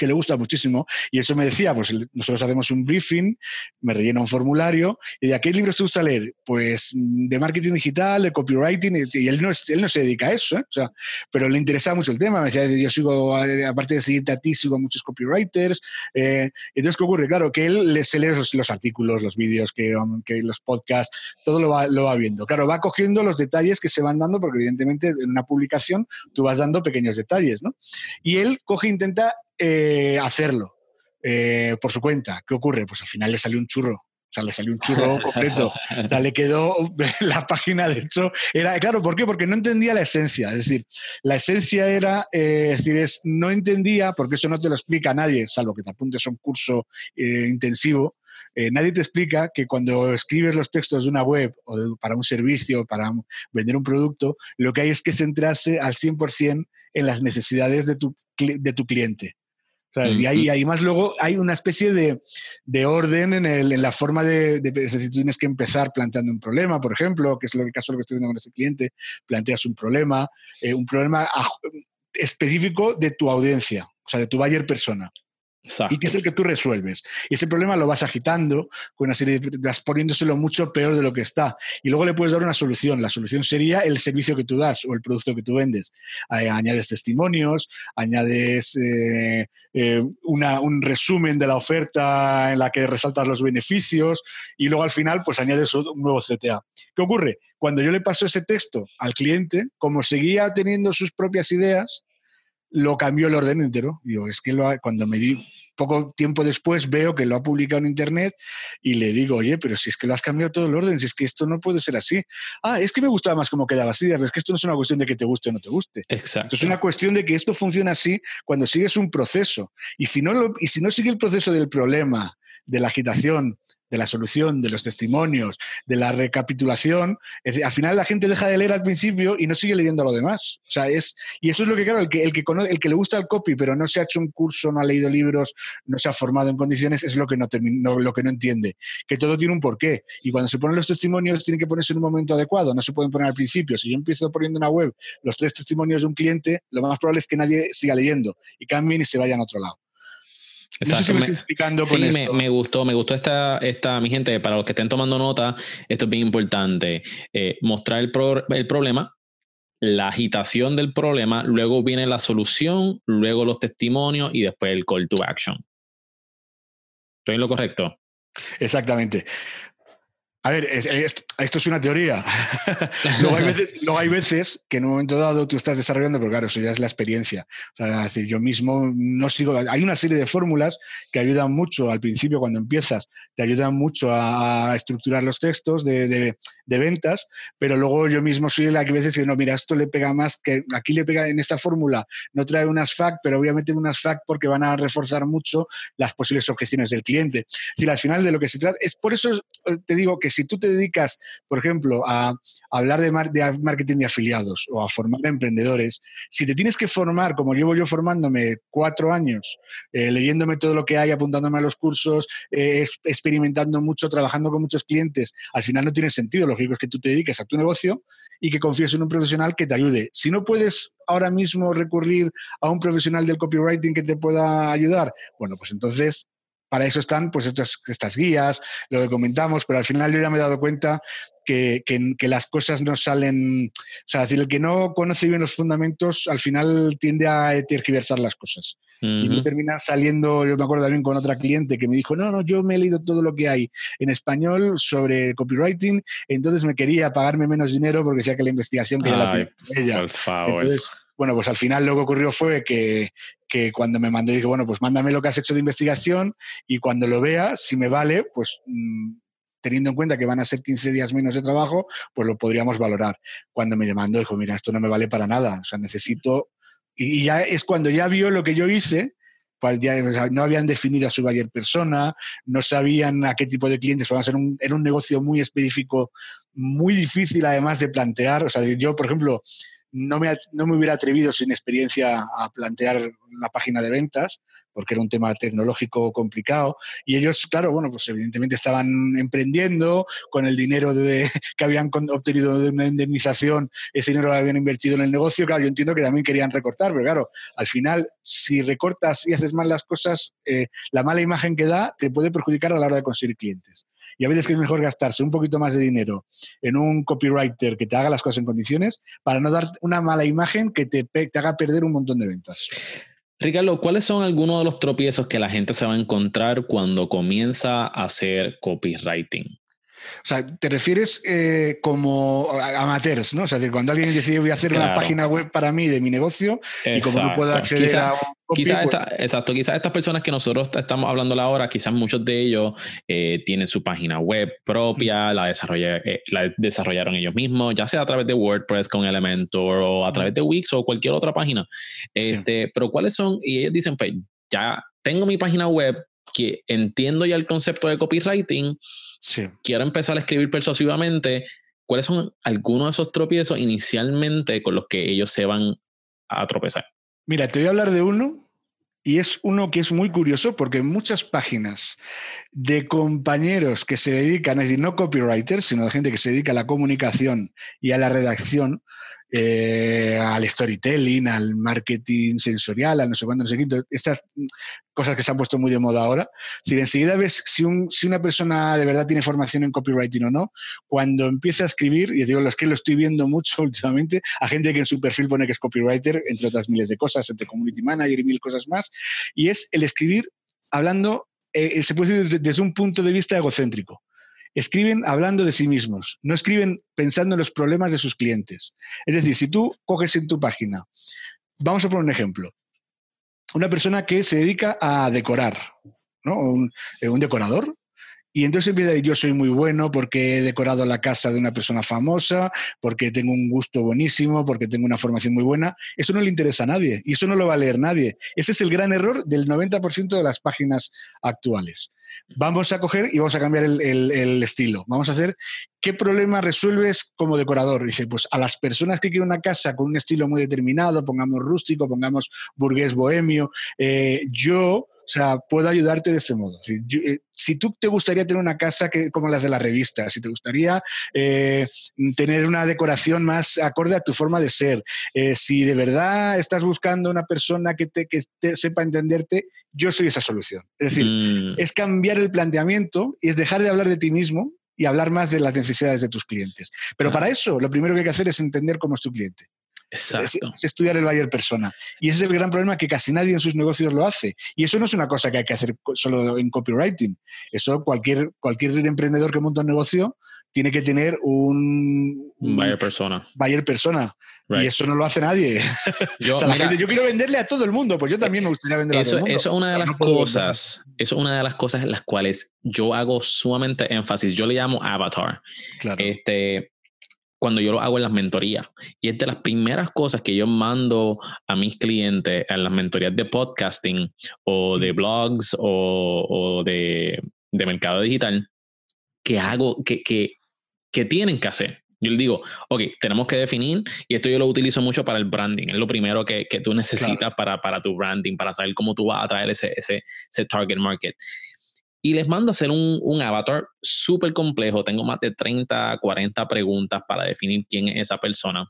S3: que le gusta muchísimo. Y eso me decía, pues nosotros hacemos un briefing, me rellena un formulario, y de qué libros te gusta leer? Pues de marketing digital, de copywriting, y él no, él no se dedica a eso, ¿eh? o sea, pero le interesaba mucho el tema. Me decía, yo sigo, aparte de seguirte a ti, sigo a muchos copywriters. Eh, entonces, ¿qué ocurre? Claro, que él se lee los, artículos, los vídeos, que, que, los podcasts, todo lo va, lo va viendo. Claro, va cogiendo los detalles que se van dando, porque evidentemente en una publicación tú vas dando pequeños detalles, ¿no? Y él coge e intenta eh, hacerlo eh, por su cuenta. ¿Qué ocurre? Pues al final le salió un churro. O sea, le salió un churro completo. O sea, le quedó la página, de hecho, era, claro, ¿por qué? Porque no entendía la esencia. Es decir, la esencia era, eh, es decir, es, no entendía, porque eso no te lo explica nadie, salvo que te apuntes a un curso intensivo, nadie te explica que cuando escribes los textos de una web o para un servicio, para vender un producto, lo que hay es que centrarse al 100% en las necesidades de tu, de tu cliente. Y ahí, además luego hay una especie de, orden en, el, en, la forma de, decir, tú tienes que empezar planteando un problema, por ejemplo, que es lo, el caso de lo que estoy haciendo con ese cliente, planteas un problema, eh, un problema específico de tu audiencia, o sea, de tu buyer persona. Y que es el que tú resuelves. Y ese problema lo vas agitando con una serie de, poniéndoselo mucho peor de lo que está. Y luego le puedes dar una solución. La solución sería el servicio que tú das o el producto que tú vendes. Añades testimonios, añades eh, eh, un resumen de la oferta en la que resaltas los beneficios y luego al final pues añades un nuevo CTA. ¿Qué ocurre? Cuando yo le paso ese texto al cliente, como seguía teniendo sus propias ideas, lo cambió el orden entero. Digo, es que cuando me di poco tiempo después veo que lo ha publicado en internet y le digo, oye, pero si es que lo has cambiado todo el orden, si es que esto no puede ser así. Ah, es que me gustaba más cómo quedaba así, es que esto no es una cuestión de que te guste o no te guste.
S1: Exacto.
S3: es una cuestión de que esto funciona así cuando sigues un proceso. Y si no, y si no sigue el proceso del problema, de la agitación, de la solución, de los testimonios, de la recapitulación, al final la gente deja de leer al principio y no sigue leyendo lo demás. O sea, es, y eso es lo que, claro, el que, el que, el que le gusta el copy, pero no se ha hecho un curso, no ha leído libros, no se ha formado en condiciones, es lo que no, lo que no entiende. Que todo tiene un porqué. Y cuando se ponen los testimonios, tienen que ponerse en un momento adecuado, no se pueden poner al principio. Si yo empiezo poniendo una web los tres testimonios de un cliente, lo más probable es que nadie siga leyendo y cambien y se vayan a otro lado.
S1: Exacto. me, explicando sí, Me, gustó, me gustó esta, esta, mi gente, para los que estén tomando nota, esto es bien importante. Eh, mostrar el, el problema, la agitación del problema, luego viene la solución, luego los testimonios y después el call to action. ¿Estoy en lo correcto?
S3: Exactamente. A ver, esto es una teoría. luego, hay veces, luego, hay veces, que en un momento dado tú estás desarrollando, pero claro, eso ya es la experiencia. O sea, es decir, yo mismo no sigo. Hay una serie de fórmulas que ayudan mucho al principio, cuando empiezas, te ayudan mucho a, estructurar los textos de, de, de, ventas, pero luego yo mismo soy la que veces dice, no, mira, esto le pega más que aquí le pega en esta fórmula, no trae unas FAC, pero obviamente unas FAC porque van a reforzar mucho las posibles objeciones del cliente. Decir, al final de lo que se trata, es por eso te digo que si tú te dedicas, por ejemplo, a, hablar de, marketing de afiliados o a formar emprendedores, si te tienes que formar, como llevo yo formándome cuatro años, eh, leyéndome todo lo que hay, apuntándome a los cursos, eh, experimentando mucho, trabajando con muchos clientes, al final no tiene sentido. Lo lógico es que tú te dediques a tu negocio y que confíes en un profesional que te ayude. Si no puedes ahora mismo recurrir a un profesional del copywriting que te pueda ayudar, bueno, pues entonces para eso están pues estas, estas, guías, lo que comentamos, pero al final yo ya me he dado cuenta que, que, las cosas no salen, o sea, decir, el que no conoce bien los fundamentos al final tiende a tergiversar las cosas. Y me termina saliendo, yo me acuerdo también con otra cliente que me dijo, no, no, yo me he leído todo lo que hay en español sobre copywriting, entonces me quería pagarme menos dinero porque decía que la investigación que ya la tiene ella.
S1: Por favor. Entonces,
S3: bueno, pues al final lo que ocurrió fue que, que cuando me mandó, dije, bueno, pues mándame lo que has hecho de investigación y cuando lo vea, si me vale, pues mm, teniendo en cuenta que van a ser 15 días menos de trabajo, pues lo podríamos valorar. Cuando me demandó, dijo, mira, esto no me vale para nada, o sea, necesito... Y, ya es cuando ya vio lo que yo hice, pues ya, no habían definido a su buyer persona, no sabían a qué tipo de clientes van a ser un, era un negocio muy específico, muy difícil además de plantear. O sea, yo, por ejemplo, no me, no me hubiera atrevido sin experiencia a plantear una página de ventas, porque era un tema tecnológico complicado. Y ellos, claro, bueno, pues evidentemente estaban emprendiendo con el dinero de, que habían obtenido de una indemnización, ese dinero lo habían invertido en el negocio. Claro, yo entiendo que también querían recortar, pero claro, al final, si recortas y haces mal las cosas, eh, la mala imagen que da te puede perjudicar a la hora de conseguir clientes. Y a veces es mejor gastarse un poquito más de dinero en un copywriter que te haga las cosas en condiciones para no dar una mala imagen que te haga perder un montón de ventas.
S1: Ricardo, ¿cuáles son algunos de los tropiezos que la gente se va a encontrar cuando comienza a hacer copywriting?
S3: O sea, te refieres eh, como amateurs, ¿no? O sea, cuando alguien decide voy a hacer una página web para mí de mi negocio y como no puedo acceder a un
S1: quizás pues exacto, quizás estas personas que nosotros estamos hablando ahora, quizás muchos de ellos eh, tienen su página web propia, la, eh, la desarrollaron ellos mismos, ya sea a través de WordPress con Elementor o a través de Wix o cualquier otra página. Este, Pero ¿cuáles son? Y ellos dicen, pues ya tengo mi página web, que entiendo ya el concepto de copywriting, quiero empezar a escribir persuasivamente, ¿cuáles son algunos de esos tropiezos inicialmente con los que ellos se van a tropezar?
S3: Mira, te voy a hablar de uno y es uno que es muy curioso porque muchas páginas de compañeros que se dedican, es decir, no copywriters, sino de gente que se dedica a la comunicación y a la redacción, eh, al storytelling, al marketing sensorial, al no sé cuándo, no sé qué. Estas cosas que se han puesto muy de moda ahora. Si enseguida ves si, una persona de verdad tiene formación en copywriting o no, cuando empieza a escribir, y digo, es que lo estoy viendo mucho últimamente, a gente que en su perfil pone que es copywriter, entre otras miles de cosas, entre community manager y mil cosas más, y es el escribir hablando, eh, se puede decir desde un punto de vista egocéntrico escriben hablando de sí mismos, no escriben pensando en los problemas de sus clientes. Es decir, si tú coges en tu página, vamos a poner un ejemplo, una persona que se dedica a decorar, ¿no? un, eh, un decorador, y entonces empieza a decir, yo soy muy bueno porque he decorado la casa de una persona famosa, porque tengo un gusto buenísimo, porque tengo una formación muy buena. Eso no le interesa a nadie y eso no lo va a leer nadie. Ese es el gran error del 90% de las páginas actuales. Vamos a coger y vamos a cambiar el, estilo. Vamos a hacer qué problema resuelves como decorador. Dice, pues a las personas que quieren una casa con un estilo muy determinado, pongamos rústico, pongamos burgués bohemio, eh, yo sea, puedo ayudarte de este modo. Eh, si, tú te gustaría tener una casa que, como las de la revista, si te gustaría eh, tener una decoración más acorde a tu forma de ser, eh, si de verdad estás buscando una persona que, te, que sepa entenderte, yo soy esa solución. Es decir, mm. es cambiar el planteamiento y es dejar de hablar de ti mismo y hablar más de las necesidades de tus clientes. Pero para eso, lo primero que hay que hacer es entender cómo es tu cliente.
S1: Exacto.
S3: Es, estudiar el buyer persona. Y ese es el gran problema que casi nadie en sus negocios lo hace. Y eso no es una cosa que hay que hacer solo en copywriting. Eso cualquier, cualquier emprendedor que monta un negocio tiene que tener un,
S1: buyer persona.
S3: Buyer persona. Y eso no lo hace nadie. Yo, yo quiero venderle a todo el mundo, pues yo también me gustaría venderle
S1: eso, a todo el mundo. Eso es una de las cosas, eso es una de las cosas en las cuales yo hago sumamente énfasis. Yo le llamo avatar. Claro. Este, cuando yo lo hago en las mentorías. Y es de las primeras cosas que yo mando a mis clientes en las mentorías de podcasting o de blogs o, de, de mercado digital. que hago, que, que, que tienen que hacer. Yo le digo, ok, tenemos que definir, y esto yo lo utilizo mucho para el branding, es lo primero que, que tú necesitas para, para tu branding, para saber cómo tú vas a atraer ese, ese, ese target market. Y les mando a hacer un, un avatar súper complejo, tengo más de 30, 40 preguntas para definir quién es esa persona.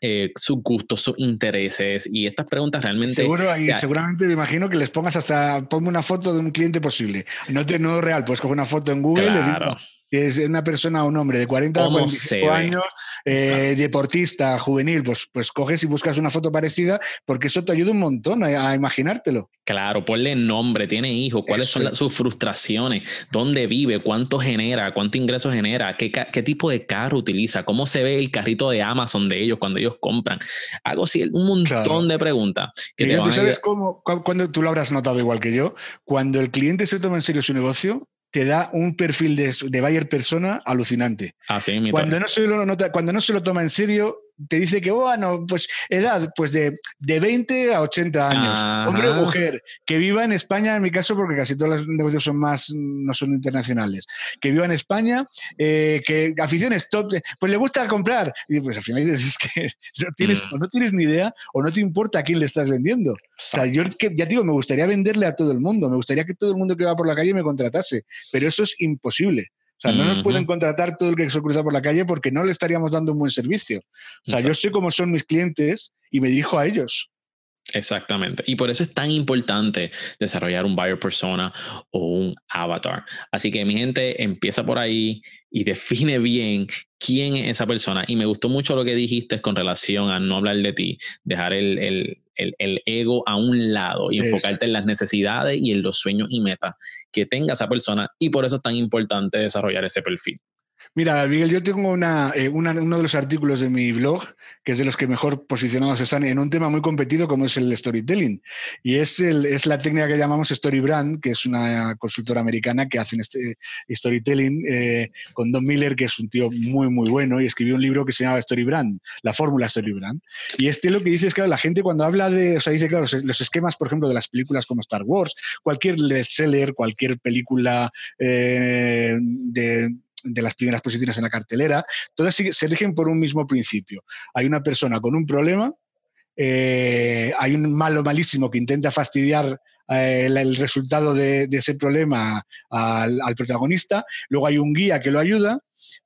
S1: Eh, sus gustos, sus intereses y estas preguntas realmente.
S3: Seguro, y seguramente me imagino que les pongas hasta, ponme una foto de un cliente posible. No, te, no real, puedes coger una foto en Google
S1: Claro.
S3: Es una persona o un hombre de 40 a
S1: ¿Cómo
S3: 45
S1: se ve?
S3: años, eh, deportista, juvenil, pues, pues coges y buscas una foto parecida porque eso te ayuda un montón a, a imaginártelo.
S1: Claro, ponle nombre, tiene hijos, cuáles
S3: Eso
S1: son sus frustraciones, dónde vive, cuánto genera, cuánto ingreso genera, qué, qué tipo de carro utiliza, cómo se ve el carrito de Amazon de ellos cuando ellos compran. Hago así un montón
S3: Claro.
S1: de preguntas. Que te van
S3: tú sabes cómo, cu- cuando tú lo habrás notado igual que yo, cuando el cliente se toma en serio su negocio, te da un perfil de, de buyer persona alucinante.
S1: Así mismo.
S3: Cuando no, se lo cuando no se lo toma en serio, te dice que, bueno, pues edad, pues de, de 20 a 80 años,
S1: Ajá.
S3: hombre o mujer, que viva en España, en mi caso, porque casi todos los negocios son más, no son internacionales, que viva en España, eh, que aficiones top, pues le gusta comprar. Y pues al final dices, es que no tienes,
S1: Mm.
S3: o no tienes ni idea o no te importa a quién le estás vendiendo. O sea, yo que, ya te digo, me gustaría venderle a todo el mundo, me gustaría que todo el mundo que va por la calle me contratase, pero eso es imposible. O sea, no nos pueden contratar todo el que se cruza por la calle porque no le estaríamos dando un buen servicio. O sea, yo sé cómo son mis clientes y me dirijo a ellos.
S1: Exactamente. Y por eso es tan importante desarrollar un buyer persona o un avatar. Así que mi gente empieza por ahí y define bien quién es esa persona. Y me gustó mucho lo que dijiste con relación a no hablar de ti, dejar el, el- el- el ego a un lado y enfocarte en las necesidades y en los sueños y metas que tenga esa persona. Y por eso es tan importante desarrollar ese perfil.
S3: Mira, Miguel, yo tengo eh, una- uno de los artículos de mi blog, que es de los que mejor posicionados están en un tema muy competido como es el storytelling. Y es, el- es la técnica que llamamos Storybrand, que es una consultora americana que hace este storytelling eh, con Don Miller, que es un tío muy, muy bueno, y escribió un libro que se llama Storybrand, la fórmula Storybrand. Y este lo que dice es que la gente cuando habla de, o sea, dice, claro, los, esquemas, por ejemplo, de las películas como Star Wars, cualquier bestseller, cualquier película eh, de de las primeras posiciones en la cartelera, todas se rigen por un mismo principio. Hay una persona con un problema, eh, hay un malo malísimo que intenta fastidiar eh, el, resultado de, ese problema al, al protagonista, luego hay un guía que lo ayuda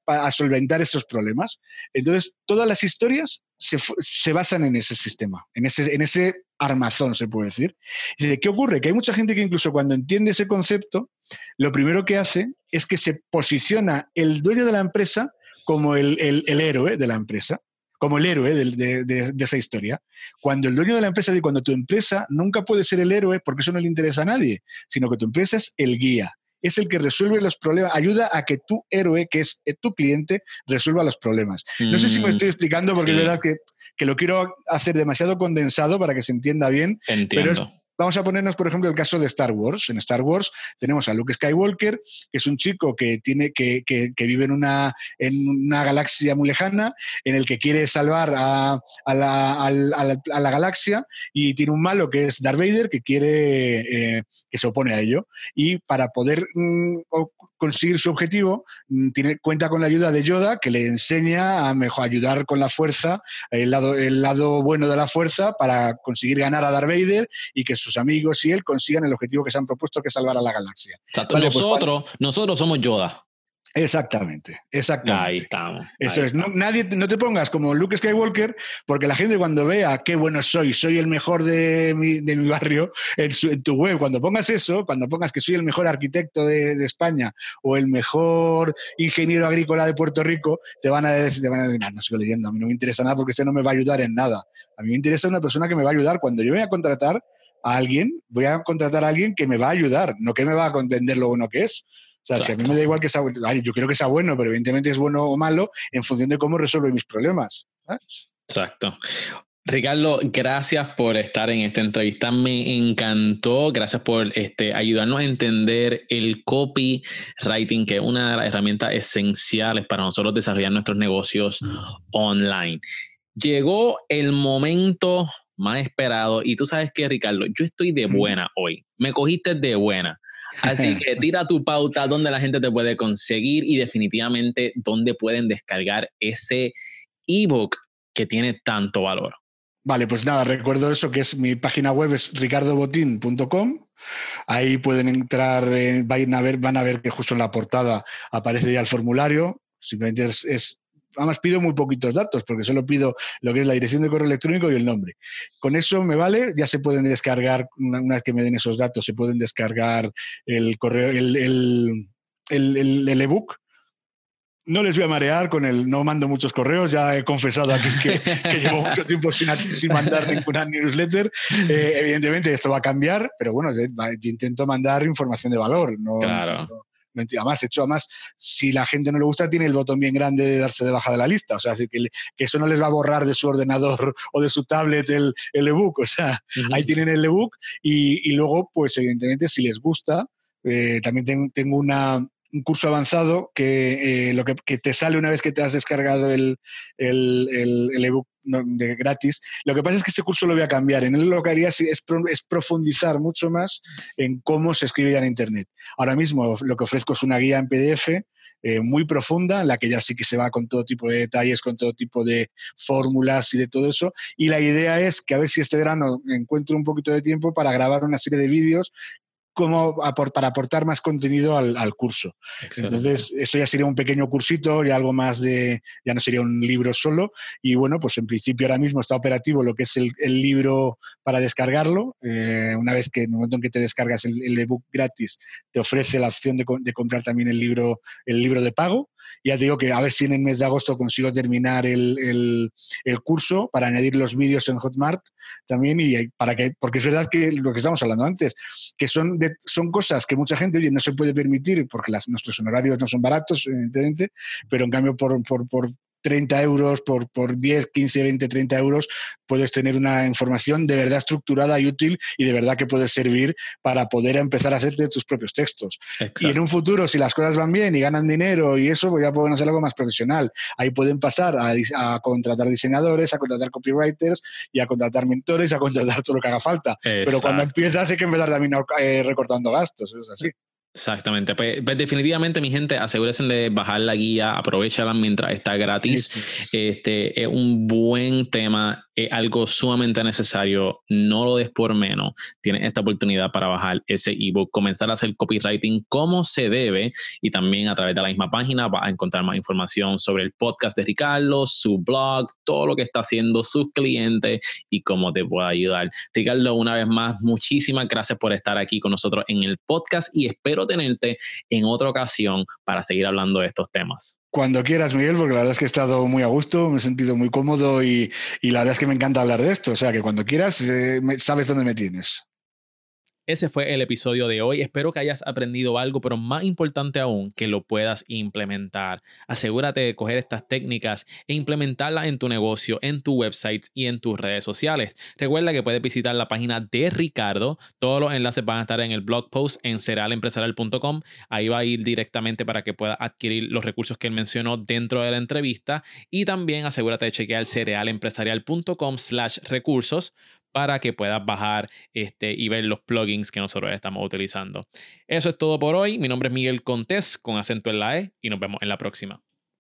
S3: a solventar esos problemas. Entonces, todas las historias se, se basan en ese sistema, en ese, en ese armazón, se puede decir. Dice, ¿qué ocurre? Que hay mucha gente que incluso cuando entiende ese concepto, lo primero que hace es que se posiciona el dueño de la empresa como el, el- héroe de la empresa, como el héroe de, de- de esa historia. Cuando el dueño de la empresa, cuando tu empresa nunca puede ser el héroe porque eso no le interesa a nadie, sino que tu empresa es el guía, es el que resuelve los problemas, ayuda a que tu héroe, que es eh, tu cliente, resuelva los problemas. No sé si me
S1: Mm,
S3: estoy explicando porque
S1: sí.
S3: es verdad que, que lo quiero hacer demasiado condensado para que se entienda bien,
S1: Entiendo.
S3: es- Vamos a ponernos, por ejemplo, el caso de Star Wars. En Star Wars tenemos a Luke Skywalker, que es un chico que, tiene, que, que- que vive en una, en una galaxia muy lejana, en el que quiere salvar a, a la, a la- a la galaxia, y tiene un malo que es Darth Vader, que quiere eh, que se opone a ello. Y para poder mm, conseguir su objetivo, mm, tiene, cuenta con la ayuda de Yoda, que le enseña a mejor ayudar con la fuerza, el lado, el lado bueno de la fuerza, para conseguir ganar a Darth Vader y que sus amigos y él consigan el objetivo que se han propuesto, que es salvar a la galaxia. Vale, pues,
S1: nosotros, nosotros somos Yoda.
S3: Exactamente, exactamente.
S1: Ahí estamos.
S3: Eso
S1: ahí
S3: es, no, nadie, no te pongas como Luke Skywalker, porque la gente cuando vea qué bueno soy, soy el mejor de mi, de mi barrio, en, su- en tu web, cuando pongas eso, cuando pongas que soy el mejor arquitecto de, de España o el mejor ingeniero agrícola de Puerto Rico, te van a decir, te van a decir, "Ah, no sigo leyendo, a mí no me interesa nada porque este no me va a ayudar en nada. A mí me interesa una persona que me va a ayudar. Cuando yo voy a contratar a alguien, voy a contratar a alguien que me va a ayudar, no que me va a entender lo bueno que es. O sea, si a mí me da igual que sea bueno, yo quiero que sea bueno, pero evidentemente es bueno o malo en función de cómo resuelve mis problemas. ¿sabes?
S1: Exacto. Ricardo, gracias por estar en esta entrevista. Me encantó. Gracias por este, ayudarnos a entender el copywriting, que es una de las herramientas esenciales para nosotros desarrollar nuestros negocios online. Llegó el momento más esperado y tú sabes que, Ricardo, yo estoy de buena hoy. Me cogiste de buena. Así que tira tu pauta donde la gente te puede conseguir y definitivamente dónde pueden descargar ese ebook que tiene tanto valor.
S3: Vale, pues nada, recuerdo eso que es mi página web es ricardobotín.com. Ahí pueden entrar, van, a ver, van a ver que justo en la portada aparece ya el formulario. Simplemente es, además pido muy poquitos datos porque solo pido lo que es la dirección de correo electrónico y el nombre. Con eso me vale, ya se pueden descargar, una, vez que me den esos datos, se pueden descargar el correo, el, el, el ebook no les voy a marear con el no mando muchos correos, ya he confesado aquí que, llevo mucho tiempo sin, mandar ninguna newsletter. Eh, evidentemente esto va a cambiar, pero bueno, yo intento mandar información de valor. No, claro. No, además, hecho, además, si la gente no le gusta, tiene el botón bien grande de darse de baja de la lista. O sea, que, que, eso no les va a borrar de su ordenador o de su tablet el, el ebook. O sea, ahí tienen el ebook y, y, luego, pues evidentemente, si les gusta, eh, también tengo una, un curso avanzado que, eh, lo que, te sale una vez que te has descargado el, el, ebook de gratis. Lo que pasa es que ese curso lo voy a cambiar. En él lo que haría es, es, profundizar mucho más en cómo se escribe ya en Internet. Ahora mismo lo que ofrezco es una guía en PDF eh, muy profunda, en la que ya sí que se va con todo tipo de detalles, con todo tipo de fórmulas y de todo eso. Y la idea es que a ver si este verano encuentro un poquito de tiempo para grabar una serie de vídeos como para aportar más contenido al, curso. Entonces, eso ya sería un pequeño cursito y algo más de, ya no sería un libro solo. Y bueno, pues en principio ahora mismo está operativo lo que es el, libro para descargarlo. Eh, una vez que en el momento en que te descargas el, ebook gratis, te ofrece la opción de, de, comprar también el libro, el libro de pago. Ya te digo que a ver si en el mes de agosto consigo terminar el, curso para añadir los vídeos en Hotmart también y para que, porque es verdad que lo que estamos hablando antes, que son, son cosas que mucha gente no se puede permitir porque nuestros honorarios no son baratos, evidentemente, pero en cambio por, por 30 euros, por, por 10, 15, 20, 30 euros, puedes tener una información de verdad estructurada y útil y de verdad que puede servir para poder empezar a hacerte tus propios textos. Y en un futuro, si las cosas van bien y ganan dinero y eso, pues ya pueden hacer algo más profesional. Ahí pueden pasar a, contratar diseñadores, a contratar copywriters y a contratar mentores, a contratar todo lo que haga falta. Pero cuando empiezas hay que empezar también eh, recortando gastos, es así.
S1: Exactamente. Pues, pues, definitivamente, mi gente, asegúrense de bajar la guía, aprovechala mientras está gratis. Este es un buen tema es algo sumamente necesario, no lo des por menos. Tienes esta oportunidad para bajar ese ebook, comenzar a hacer copywriting como se debe y también a través de la misma página vas a encontrar más información sobre el podcast de Ricardo, su blog, todo lo que está haciendo sus clientes y cómo te puede ayudar. Ricardo, una vez más, muchísimas gracias por estar aquí con nosotros en el podcast y espero tenerte en otra ocasión para seguir hablando de estos temas.
S3: Cuando quieras, Miguel, porque la verdad es que he estado muy a gusto, me he sentido muy cómodo y, la verdad es que me encanta hablar de esto. O sea que cuando quieras, eh, sabes dónde me tienes.
S1: Ese fue el episodio de hoy. Espero que hayas aprendido algo, pero más importante aún, que lo puedas implementar. Asegúrate de coger estas técnicas e implementarlas en tu negocio, en tu website y en tus redes sociales. Recuerda que puedes visitar la página de Ricardo. Todos los enlaces van a estar en el blog post en ceralempresarial.com. Ahí va a ir directamente para que puedas adquirir los recursos que él mencionó dentro de la entrevista. Y también asegúrate de chequear cerealempresarial.com slash recursos para que puedas bajar este, y ver los plugins que nosotros estamos utilizando. Eso es todo por hoy. Mi nombre es Miguel Contés con acento en la E y nos vemos en la próxima.